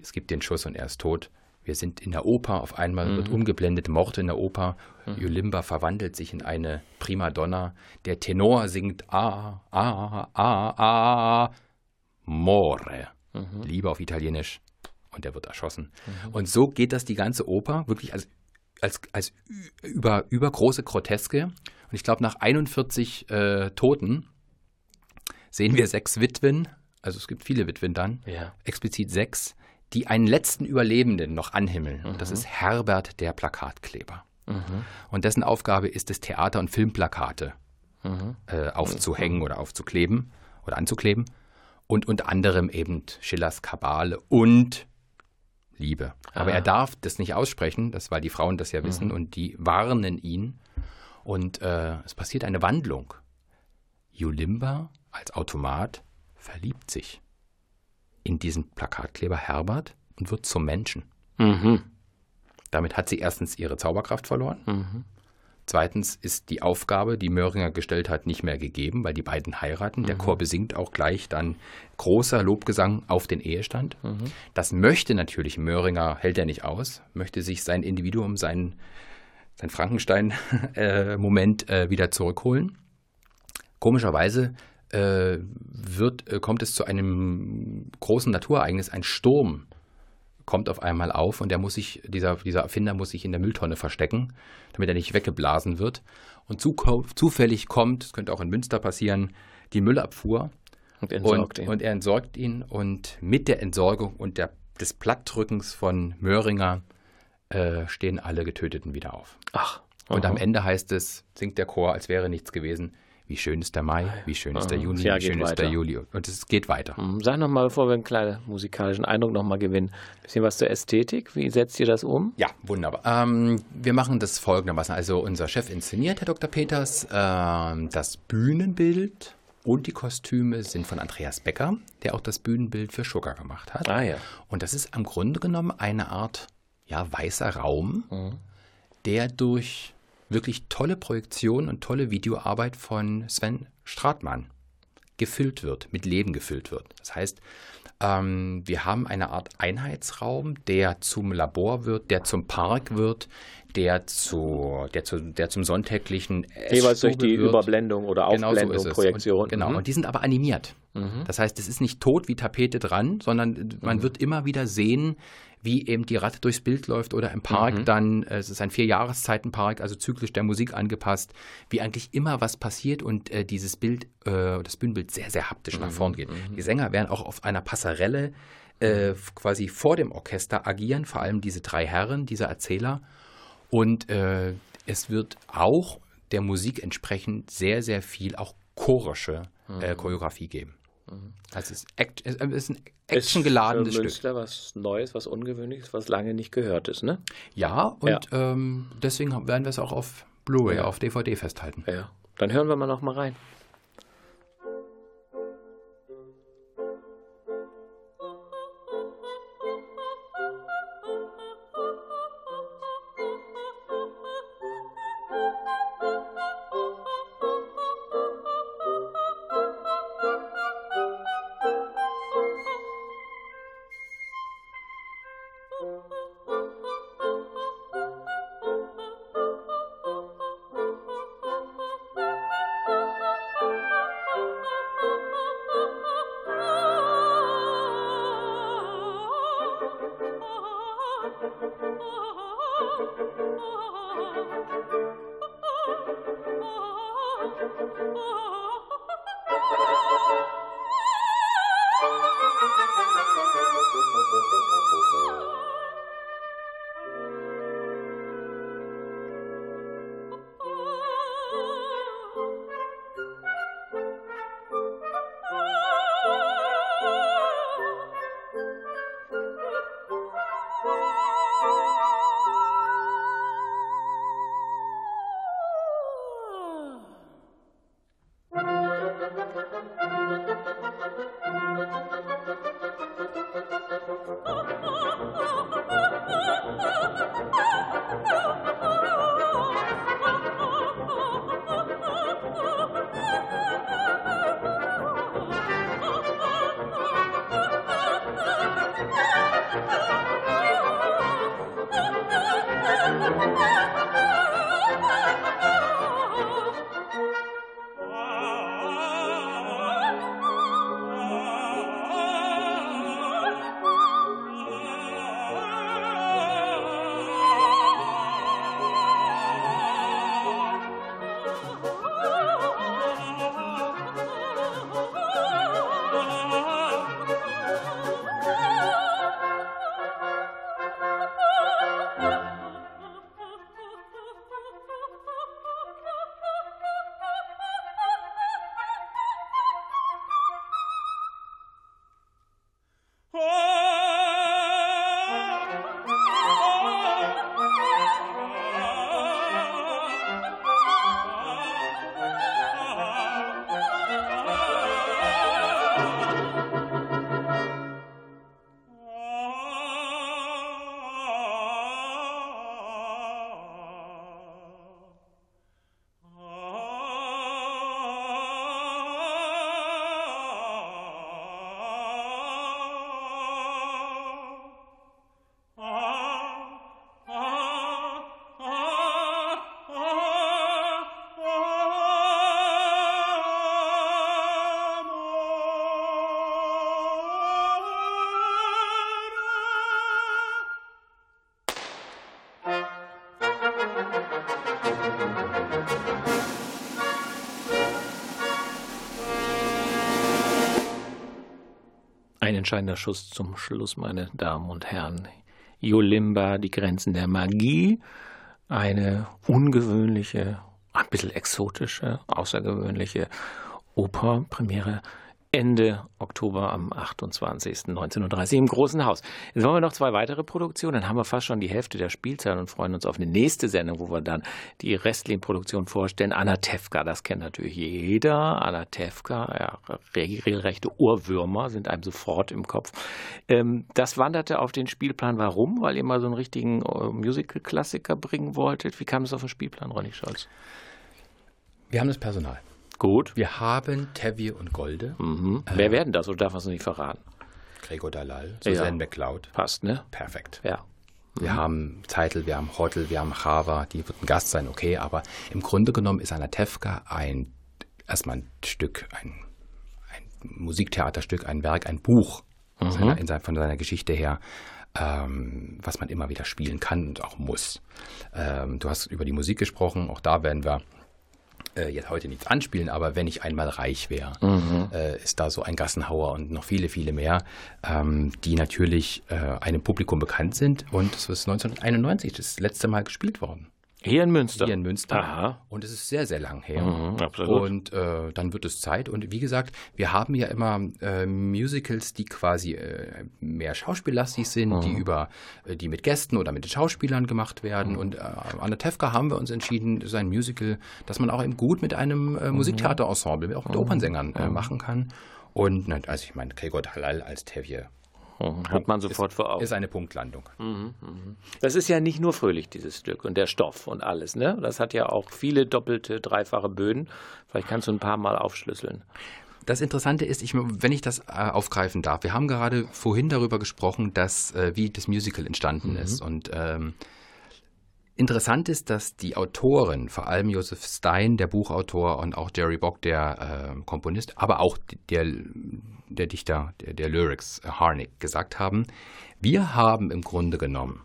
Es gibt den Schuss und er ist tot. Wir sind in der Oper, auf einmal mhm. wird umgeblendet, Mord in der Oper. Mhm. Yulimba verwandelt sich in eine Primadonna. Der Tenor singt A, A, A, A, More. Mhm. Liebe auf Italienisch. Und er wird erschossen. Mhm. Und so geht das die ganze Oper, wirklich als, als, als über, übergroße Groteske. Und ich glaube, nach 41 äh, Toten sehen wir sechs Witwen, also es gibt viele Witwen dann, ja. explizit sechs, die einen letzten Überlebenden noch anhimmeln. Und das mhm. ist Herbert der Plakatkleber. Mhm. Und dessen Aufgabe ist es, Theater- und Filmplakate mhm. äh, aufzuhängen oder aufzukleben oder anzukleben. Und unter anderem eben Schillers Kabale und Liebe. Aber ah. er darf das nicht aussprechen, das weil die Frauen das ja wissen mhm. und die warnen ihn. Und äh, es passiert eine Wandlung. Julimba als Automat verliebt sich in diesen Plakatkleber Herbert und wird zum Menschen. Mhm. Damit hat sie erstens ihre Zauberkraft verloren. Mhm. Zweitens ist die Aufgabe, die Möhringer gestellt hat, nicht mehr gegeben, weil die beiden heiraten. Der mhm. Chor besingt auch gleich dann großer Lobgesang auf den Ehestand. Mhm. Das möchte natürlich Möhringer, hält er nicht aus, möchte sich sein Individuum, sein, sein Frankenstein-Moment äh, äh, wieder zurückholen. Komischerweise wird, äh, kommt es zu einem großen Naturereignis, ein Sturm kommt auf einmal auf und der muss sich, dieser, dieser Erfinder muss sich in der Mülltonne verstecken, damit er nicht weggeblasen wird. Und zu, zufällig kommt, es könnte auch in Münster passieren, die Müllabfuhr und, und, und, er entsorgt ihn und mit der Entsorgung und der, des Plattdrückens von Möhringer äh, stehen alle Getöteten wieder auf. Ach. Und am Ende heißt es, singt der Chor, als wäre nichts gewesen wie schön ist der Mai, wie schön ist der Juni, wie schön ist der Juli. Und es geht weiter. Mhm. Sag nochmal, bevor wir einen kleinen musikalischen Eindruck nochmal gewinnen, ein bisschen was zur Ästhetik. Wie setzt ihr das um? Ja, wunderbar. Ähm, wir machen das folgendermaßen. Also unser Chef inszeniert, Herr Dr. Peters, ähm, das Bühnenbild und die Kostüme sind von Andreas Becker, der auch das Bühnenbild für Sugar gemacht hat. Ah ja. Und das ist im Grunde genommen eine Art ja, weißer Raum, mhm. der durch wirklich tolle Projektion und tolle Videoarbeit von Sven Stratmann gefüllt wird, mit Leben gefüllt wird. Das heißt, ähm, wir haben eine Art Einheitsraum, der zum Labor wird, der zum Park wird, der, zu, der, zu, der zum sonntäglichen Jeweils durch die wird. Überblendung oder Aufblendung, genau so Projektion. Und, genau, mhm. und die sind aber animiert. Mhm. Das heißt, es ist nicht tot wie Tapete dran, sondern man mhm. wird immer wieder sehen, wie eben die Ratte durchs Bild läuft oder im Park mhm. dann, äh, es ist ein Vierjahreszeitenpark, also zyklisch der Musik angepasst, wie eigentlich immer was passiert und äh, dieses Bild, äh, das Bühnenbild sehr, sehr haptisch mhm. nach vorn geht. Mhm. Die Sänger werden auch auf einer Passarelle äh, quasi vor dem Orchester agieren, vor allem diese drei Herren, dieser Erzähler. Und äh, es wird auch der Musik entsprechend sehr, sehr viel auch chorische äh, mhm. Choreografie geben. Mhm. Also es ist, Act, es ist ein actiongeladenes Stück. Münster was Neues, was Ungewöhnliches, was lange nicht gehört ist, ne? Ja, und ja. Ähm, deswegen werden wir es auch auf Blu-ray, ja. auf DVD festhalten. Ja, dann hören wir mal noch mal rein. Entscheidender Schuss zum Schluss, meine Damen und Herren. Yolimba, die Grenzen der Magie. Eine ungewöhnliche, ein bisschen exotische, außergewöhnliche Operpremiere Ende Oktober am 28. 19.30 Uhr im Großen Haus. Jetzt wollen wir noch zwei weitere Produktionen, dann haben wir fast schon die Hälfte der Spielzeit und freuen uns auf eine nächste Sendung, wo wir dann die restlichen Produktionen vorstellen. Anatevka, das kennt natürlich jeder. Anatevka, ja, regelrechte Ohrwürmer sind einem sofort im Kopf. Ähm, das wanderte auf den Spielplan. Warum? Weil ihr mal so einen richtigen äh, Musical-Klassiker bringen wolltet. Wie kam es auf den Spielplan, Ronny Scholz? Wir haben das Personal. Gut. Wir haben Tevi und Golde. Mhm. Äh, Wer werden das oder darf man es nicht verraten? Gregor Dalal, Susanne ja. McLeod. Passt, ne? Perfekt. Ja. Wir mhm. haben Zeitel, wir haben Hotel, wir haben Chava, die wird ein Gast sein, okay, aber im Grunde genommen ist Anatevka ein erstmal ein Stück, ein, ein Musiktheaterstück, ein Werk, ein Buch mhm. seiner, in seiner, von seiner Geschichte her, ähm, was man immer wieder spielen kann und auch muss. Ähm, du hast über die Musik gesprochen, auch da werden wir äh, jetzt heute nichts anspielen, aber wenn ich einmal reich wäre, mhm. äh, ist da so ein Gassenhauer und noch viele, viele mehr, ähm, die natürlich äh, einem Publikum bekannt sind. Und es ist 1991 das letzte Mal gespielt worden. Hier in Münster. Hier in Münster. Aha. Und es ist sehr, sehr lang her. Mhm, absolut. Und äh, dann wird es Zeit. Und wie gesagt, wir haben ja immer äh, Musicals, die quasi äh, mehr schauspiellastig sind, mhm. die über, äh, die mit Gästen oder mit den Schauspielern gemacht werden. Mhm. Und äh, an der Tefka haben wir uns entschieden, so ein Musical, das man auch eben gut mit einem äh, mhm. Musiktheaterensemble, auch mit mhm. Opernsängern mhm. machen kann. Und also ich meine, Gregor Halal als Tevier Mhm. Hat man sofort ist, vor Augen. Ist eine Punktlandung. Mhm, mhm. Das ist ja nicht nur fröhlich, dieses Stück und der Stoff und alles. Ne? Das hat ja auch viele doppelte, dreifache Böden. Vielleicht kannst du ein paar Mal aufschlüsseln. Das Interessante ist, ich, wenn ich das äh, aufgreifen darf, wir haben gerade vorhin darüber gesprochen, dass, äh, wie das Musical entstanden mhm. ist. Und ähm, Interessant ist, dass die Autoren, vor allem Joseph Stein, der Buchautor, und auch Jerry Bock, der äh, Komponist, aber auch der, der Dichter der, der Lyrics, äh, Harnick, gesagt haben, wir haben im Grunde genommen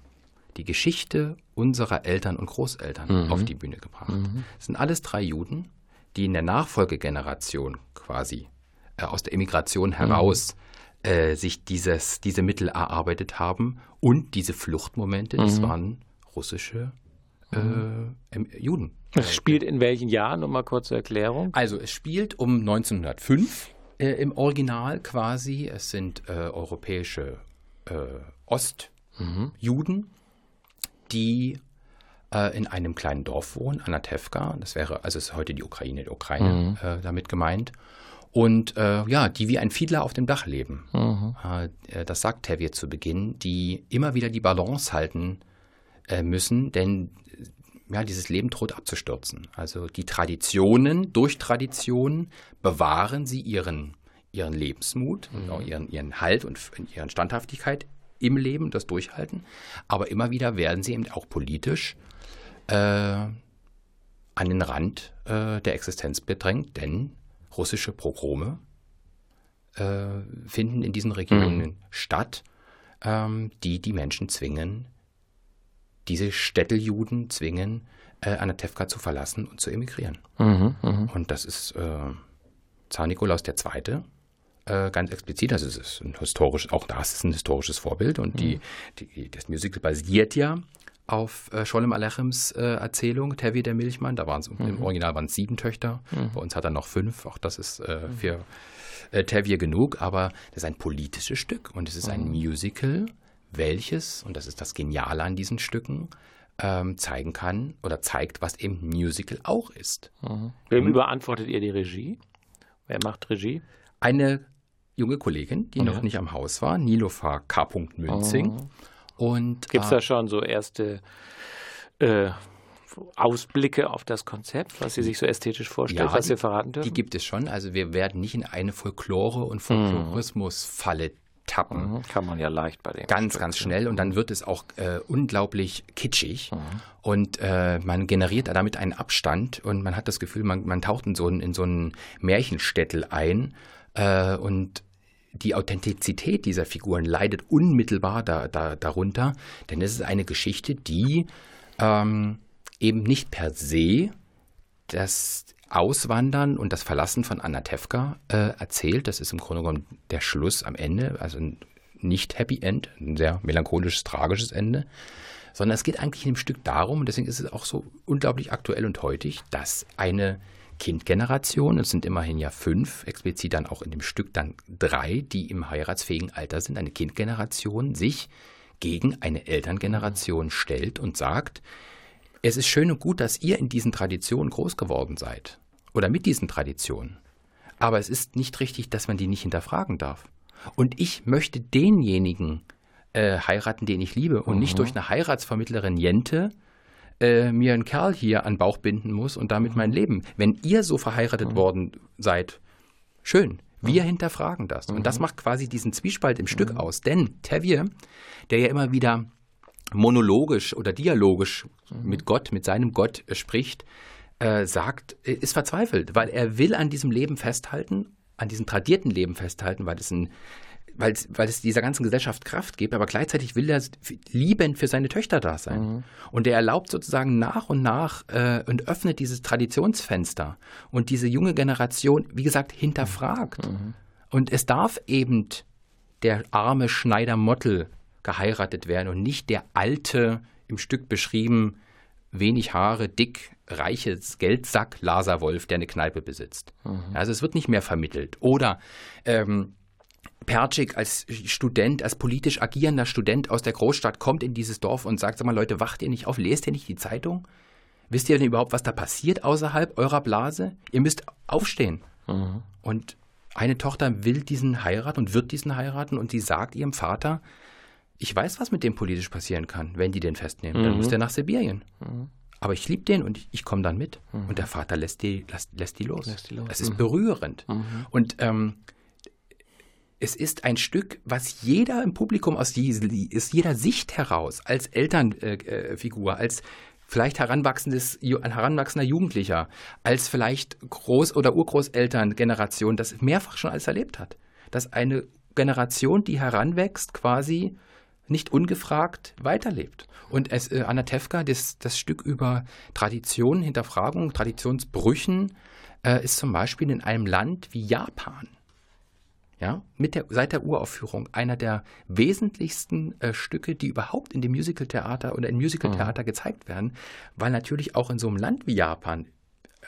die Geschichte unserer Eltern und Großeltern mhm. auf die Bühne gebracht. Mhm. Das sind alles drei Juden, die in der Nachfolgegeneration quasi äh, aus der Emigration mhm. heraus mhm. äh, sich dieses, diese Mittel erarbeitet haben und diese Fluchtmomente, das mhm. waren russische äh, Juden. Es spielt in welchen Jahren? Nochmal kurze Erklärung. Also es spielt um 1905 äh, im Original quasi. Es sind äh, europäische äh, Ostjuden, mhm. die äh, in einem kleinen Dorf wohnen, Anatevka. Das wäre, also ist heute die Ukraine, die Ukraine mhm. Äh, damit gemeint. Und äh, ja, die wie ein Fiedler auf dem Dach leben. Mhm. das sagt Tevye zu Beginn, die immer wieder die Balance halten müssen, denn ja, dieses Leben droht abzustürzen. Also die Traditionen, durch Traditionen bewahren sie ihren, ihren Lebensmut, mhm. ihren, ihren Halt und ihren Standhaftigkeit im Leben, das Durchhalten. Aber immer wieder werden sie eben auch politisch äh, an den Rand äh, der Existenz bedrängt, denn russische Progrome äh, finden in diesen Regionen mhm. statt, ähm, die die Menschen zwingen, diese Städteljuden zwingen, äh, Anatevka zu verlassen und zu emigrieren. Mhm, mh. Und das ist äh, Zar Nikolaus II. Äh, ganz explizit, also es ist ein historisch, auch das ist ein historisches Vorbild und mhm. die, die, das Musical basiert ja auf äh, Scholem Alechims äh, Erzählung, Tevi der Milchmann. Da waren es mhm. im Original waren es sieben Töchter. Mhm. Bei uns hat er noch fünf. Auch das ist äh, mhm. für äh, Tevye genug. Aber das ist ein politisches Stück und es ist ein mhm. Musical, welches, und das ist das Geniale an diesen Stücken, ähm, zeigen kann oder zeigt, was eben Musical auch ist. Mhm. Wem überantwortet ihr die Regie? Wer macht Regie? Eine junge Kollegin, die okay. noch nicht am Haus war, Nilofa K. Münzing. Oh. Gibt es da äh, schon so erste äh, Ausblicke auf das Konzept, was sie sich so ästhetisch vorstellt, ja, was ihr verraten dürfen? Die gibt es schon. Also wir werden nicht in eine Folklore- und Folklorismus-Falle tappen. Mhm, kann man ja leicht bei dem. Ganz, Stück ganz schnell und dann wird es auch äh, unglaublich kitschig mhm. und äh, man generiert damit einen Abstand und man hat das Gefühl, man, man taucht in so, ein, in so einen Märchenstädtel ein äh, und die Authentizität dieser Figuren leidet unmittelbar da, da, darunter, denn es ist eine Geschichte, die ähm, eben nicht per se das Auswandern und das Verlassen von Anatevka äh, erzählt. Das ist im Grunde genommen der Schluss am Ende, also ein nicht Happy End, ein sehr melancholisches, tragisches Ende, sondern es geht eigentlich in dem Stück darum, und deswegen ist es auch so unglaublich aktuell und heutig, dass eine Kindgeneration, es sind immerhin ja fünf, explizit dann auch in dem Stück dann drei, die im heiratsfähigen Alter sind, eine Kindgeneration sich gegen eine Elterngeneration stellt und sagt, es ist schön und gut, dass ihr in diesen Traditionen groß geworden seid oder mit diesen Traditionen. Aber es ist nicht richtig, dass man die nicht hinterfragen darf. Und ich möchte denjenigen äh, heiraten, den ich liebe und mhm. nicht durch eine Heiratsvermittlerin Jente äh, mir einen Kerl hier an Bauch binden muss und damit mein Leben. Wenn ihr so verheiratet mhm. worden seid, schön. Wir mhm. hinterfragen das. Und das mhm. macht quasi diesen Zwiespalt im Stück mhm. aus. Denn Tevye, der ja immer wieder monologisch oder dialogisch mhm. mit Gott, mit seinem Gott äh, spricht, äh, sagt, äh, ist verzweifelt, weil er will an diesem Leben festhalten, an diesem tradierten Leben festhalten, weil es ein weil, weil es dieser ganzen Gesellschaft Kraft gibt, aber gleichzeitig will er liebend für seine Töchter da sein. Mhm. Und er erlaubt sozusagen nach und nach äh, und öffnet dieses Traditionsfenster. Und diese junge Generation, wie gesagt, hinterfragt. Mhm. Und es darf eben der arme Schneider Mottel geheiratet werden und nicht der alte, im Stück beschrieben, wenig Haare, dick, reiches Geldsack Laser Wolf, der eine Kneipe besitzt. Mhm. Also es wird nicht mehr vermittelt. Oder ähm, Percik als Student, als politisch agierender Student aus der Großstadt kommt in dieses Dorf und sagt, sag mal Leute, wacht ihr nicht auf, lest ihr nicht die Zeitung? Wisst ihr denn überhaupt, was da passiert außerhalb eurer Blase? Ihr müsst aufstehen. Mhm. Und eine Tochter will diesen heiraten und wird diesen heiraten und sie sagt ihrem Vater, ich weiß, was mit dem politisch passieren kann, wenn die den festnehmen. Mhm. Dann muss der nach Sibirien. Mhm. Aber ich liebe den und ich, ich komme dann mit. Mhm. Und der Vater lässt die, lässt, lässt die los. Lässt die los. Das ist mhm. berührend. Mhm. Und ähm, es ist ein Stück, was jeder im Publikum aus, jeder Sicht heraus, als Elternfigur, äh, als vielleicht heranwachsendes, ein heranwachsender Jugendlicher, als vielleicht Groß- oder Urgroßelterngeneration das mehrfach schon alles erlebt hat. Dass eine Generation, die heranwächst, quasi nicht ungefragt weiterlebt. Und es, äh, Anna Tefka, das, das Stück über Traditionen, Hinterfragung, Traditionsbrüchen, äh, ist zum Beispiel in einem Land wie Japan ja, mit der, seit der Uraufführung einer der wesentlichsten äh, Stücke, die überhaupt in dem Musicaltheater oder in Musicaltheater mhm. gezeigt werden, weil natürlich auch in so einem Land wie Japan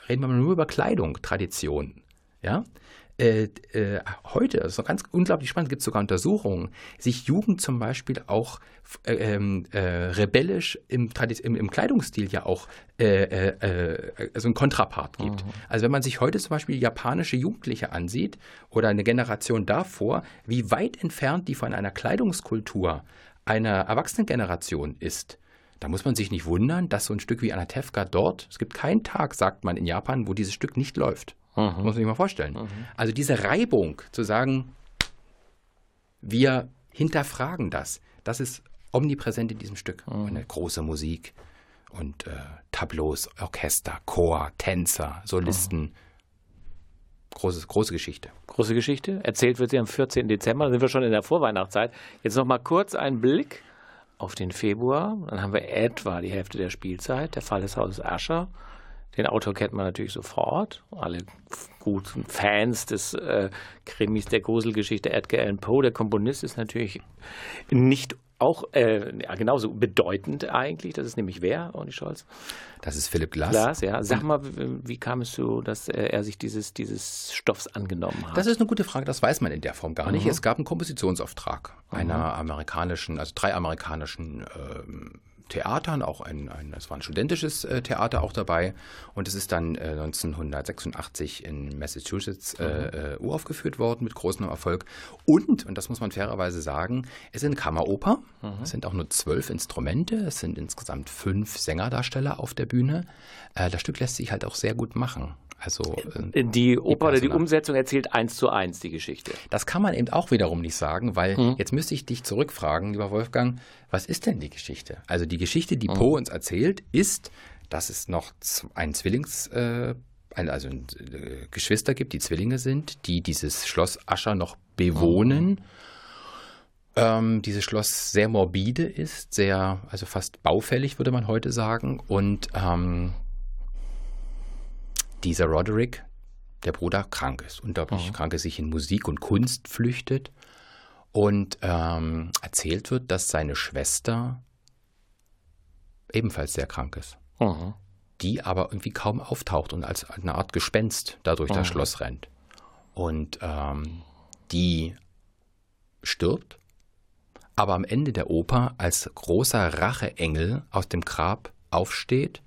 reden wir nur über Kleidung, Tradition, ja, äh, äh, heute, das ist noch ganz unglaublich spannend, gibt es sogar Untersuchungen, sich Jugend zum Beispiel auch äh, ähm, äh, rebellisch im, im, im, Kleidungsstil ja auch äh, also einen Kontrapart gibt. Mhm. Also wenn man sich heute zum Beispiel japanische Jugendliche ansieht oder eine Generation davor, wie weit entfernt die von einer Kleidungskultur einer Erwachsenengeneration ist, da muss man sich nicht wundern, dass so ein Stück wie Anatevka dort, es gibt keinen Tag, sagt man in Japan, wo dieses Stück nicht läuft. Mhm. Muss man sich mal vorstellen. Mhm. Also diese Reibung zu sagen, wir hinterfragen das, das ist omnipräsent in diesem Stück. Mhm. Eine große Musik und äh, Tableaus, Orchester, Chor, Tänzer, Solisten. Mhm. Große, große Geschichte. Große Geschichte. Erzählt wird sie am 14. Dezember, da sind wir schon in der Vorweihnachtszeit. Jetzt noch mal kurz ein Blick auf den Februar. Dann haben wir etwa die Hälfte der Spielzeit. Der Fall des Hauses Ascher. Den Autor kennt man natürlich sofort. Alle guten Fans des äh, Krimis der Gruselgeschichte Edgar Allan Poe. Der Komponist ist natürlich nicht auch äh, ja, genauso bedeutend eigentlich. Das ist nämlich wer, Orni Scholz? Das ist Philipp Glass. Glass, ja. Sag mal, wie, wie kam es so, dass er sich dieses, dieses Stoffs angenommen hat? Das ist eine gute Frage, das weiß man in der Form gar nicht. Mhm. Es gab einen Kompositionsauftrag mhm. einer amerikanischen, also drei amerikanischen ähm, Theatern, auch ein, ein, es war ein studentisches äh, Theater auch dabei und es ist dann äh, 1986 in Massachusetts äh, mhm. äh, uraufgeführt worden mit großem Erfolg und, und das muss man fairerweise sagen, es ist eine Kammeroper, mhm. es sind auch nur zwölf Instrumente, es sind insgesamt fünf Sängerdarsteller auf der Bühne. Äh, das Stück lässt sich halt auch sehr gut machen. Also äh, die Oper oder die Umsetzung erzählt eins zu eins die Geschichte. Das kann man eben auch wiederum nicht sagen, weil hm. jetzt müsste ich dich zurückfragen, lieber Wolfgang, was ist denn die Geschichte? Also die Geschichte, die hm. Poe uns erzählt, ist, dass es noch ein Zwillings äh, also äh, Geschwister gibt, die Zwillinge sind, die dieses Schloss Ascher noch bewohnen. Mhm. Ähm, dieses Schloss sehr morbide ist, sehr, also fast baufällig, würde man heute sagen. Und ähm, dieser Roderick, der Bruder, krank ist, unglaublich mhm. krank ist, sich in Musik und Kunst flüchtet und ähm, erzählt wird, dass seine Schwester ebenfalls sehr krank ist. Mhm. Die aber irgendwie kaum auftaucht und als eine Art Gespenst dadurch mhm. das Schloss rennt. Und ähm, die stirbt, aber am Ende der Oper als großer Racheengel aus dem Grab aufsteht,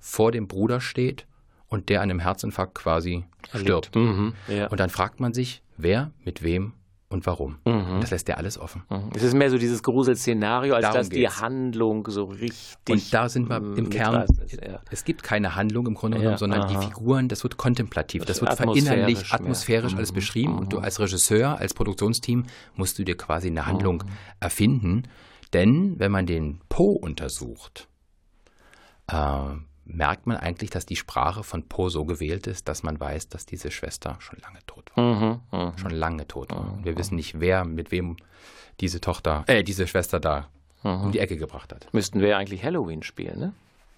vor dem Bruder steht und der an einem Herzinfarkt quasi stirbt. Mhm, ja. Und dann fragt man sich, wer mit wem und warum. Mhm. Das lässt ja alles offen. Mhm. Es ist mehr so dieses Gruselszenario, als Darum dass geht's. die Handlung so richtig. Und da sind wir im Kern. Ist, ja. Es gibt keine Handlung im Grunde genommen, ja, sondern aha. die Figuren, das wird kontemplativ, das, das wird verinnerlicht, atmosphärisch alles mhm. beschrieben. Und du mhm. als Regisseur, als Produktionsteam musst du dir quasi eine Handlung mhm. erfinden Denn wenn man den Po untersucht, äh, merkt man eigentlich, dass die Sprache von Po so gewählt ist, dass man weiß, dass diese Schwester schon lange tot war. Mhm, mh. Schon lange tot war. Mhm, Wir wissen nicht, wer mit wem diese Tochter, äh, diese Schwester da mhm. um die Ecke gebracht hat. Müssten wir eigentlich Halloween spielen, ne?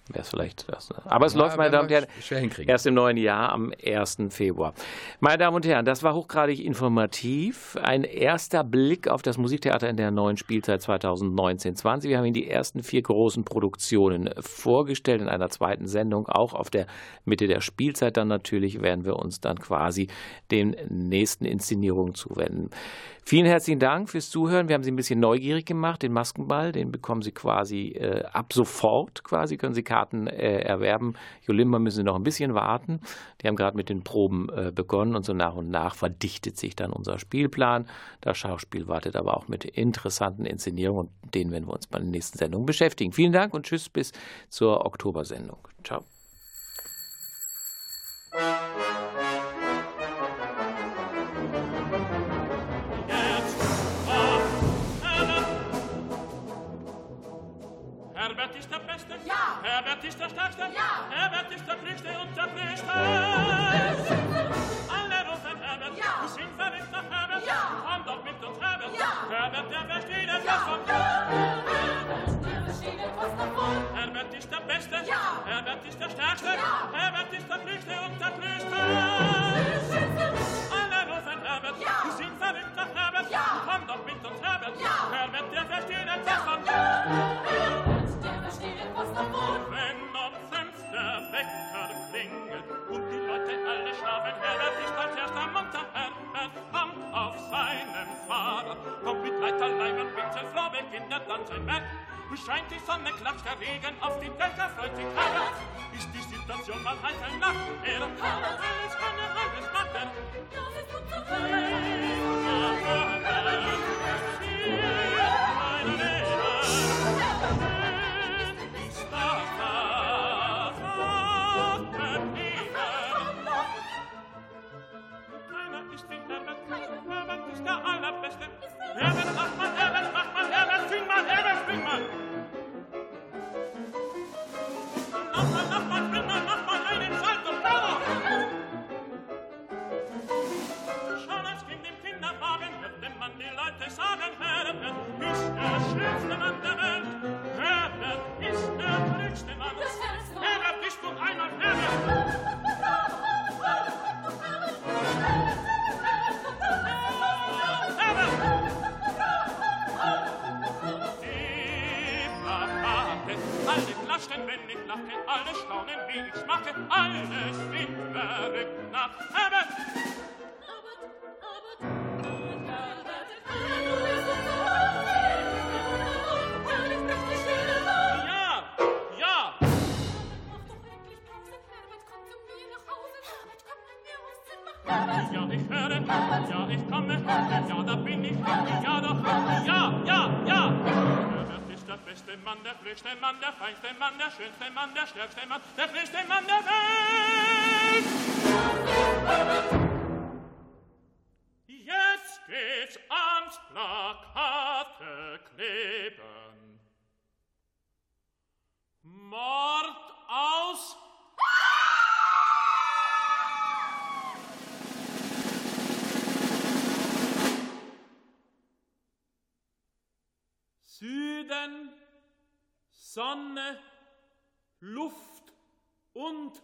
Wäre es vielleicht das. Ne? Aber es ja, läuft, meine Damen und Herren, erst im neuen Jahr am 1. Februar. Meine Damen und Herren, das war hochgradig informativ. Ein erster Blick auf das Musiktheater in der neuen Spielzeit 2019-20. Wir haben Ihnen die ersten vier großen Produktionen vorgestellt in einer zweiten Sendung. Auch auf der Mitte der Spielzeit dann natürlich werden wir uns dann quasi den nächsten Inszenierungen zuwenden. Vielen herzlichen Dank fürs Zuhören. Wir haben Sie ein bisschen neugierig gemacht. Den Maskenball, den bekommen Sie quasi äh, ab sofort. Quasi können Sie Karten äh, erwerben. Jolimba müssen Sie noch ein bisschen warten. Die haben gerade mit den Proben äh, begonnen und so nach und nach verdichtet sich dann unser Spielplan. Das Schauspiel wartet aber auch mit interessanten Inszenierungen und denen werden wir uns bei der nächsten Sendung beschäftigen. Vielen Dank und tschüss bis zur Oktobersendung. Ciao. Ist der Stärkste? Ja. Herbert ist der Klügste und der Klügste. Alle rufen Herbert. Ja. Wir sind verrückt nach Herbert. Ja. Komm doch mit uns, Herbert. Ja. Herbert, der versteht etwas ja. von Herbert, ist der Beste. Ja. Herbert ist der Stärkste. Ja. Herbert ist der Klügste und der Klügste. Alle rufen Herbert. Ja. Wir sind verrückt nach Herbert. Ja. Komm doch mit uns, Herbert. Ja. Herbert, der versteht etwas von Herbert. Scheint die Sonne, klatscht der Regen, auf die Dächer freut sich Herbert, ist die Situation mal heikel nach er. Herbert, alles kann er, alles macht er. Das ist gut zu hören. Schönste Mann, der stärkste Mann, der frischste Mann der Welt. Jetzt geht's ans Plakate kleben. Mord aus Süden, Sonne, Luft und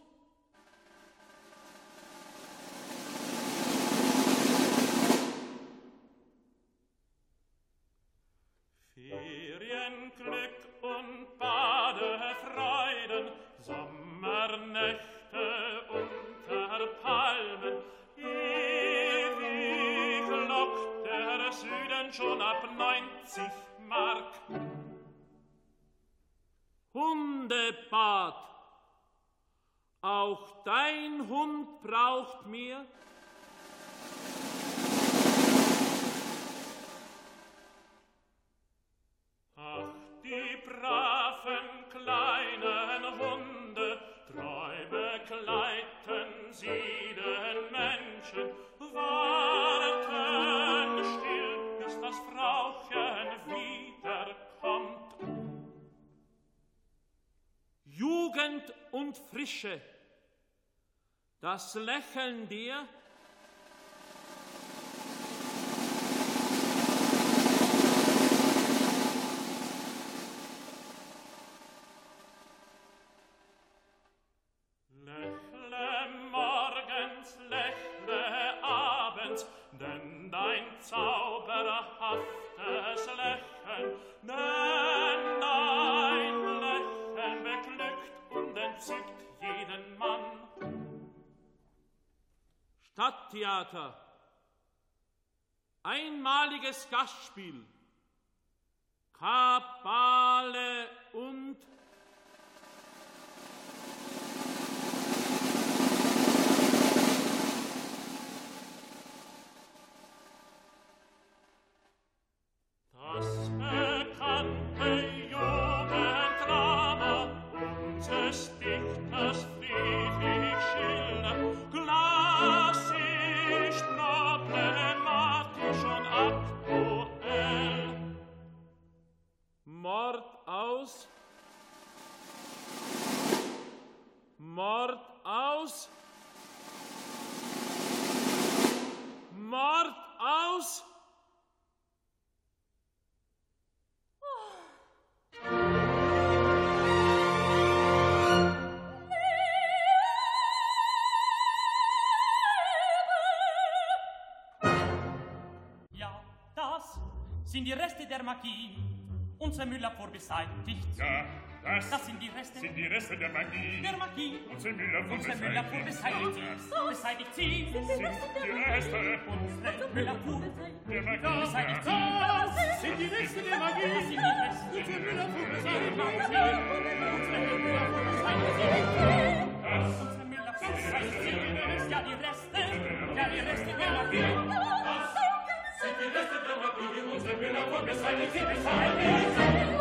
Ferienglück und Badefreuden, Sommernächte unter Palmen, ewig lockt der Süden schon ab neunzig Mark. braucht mir? Ach, die braven kleinen Hunde, treu begleiten sie den Menschen, warten still, bis das Frauchen wiederkommt. Jugend und Frische. Das Lächeln dir Stadttheater. Einmaliges Gastspiel. sind die Reste der Magie. Unser Müller vor beseitigt. Ja, das, das sind die Reste, sind die Reste der Magie. Der Magie. Unser Müller vor unser Müller vor beseitigt. Ja, beseitigt sie. Sind die Reste der Magie. Unser Müller vor der Magie. Beseitigt sie. Sind die Reste der Magie. Das Sind die Reste. Unser Müller vor beseitigt. Unser Müller vor beseitigt. Unser Müller vor beseitigt. Unsere Müller vor beseitigt, sie beseitigt.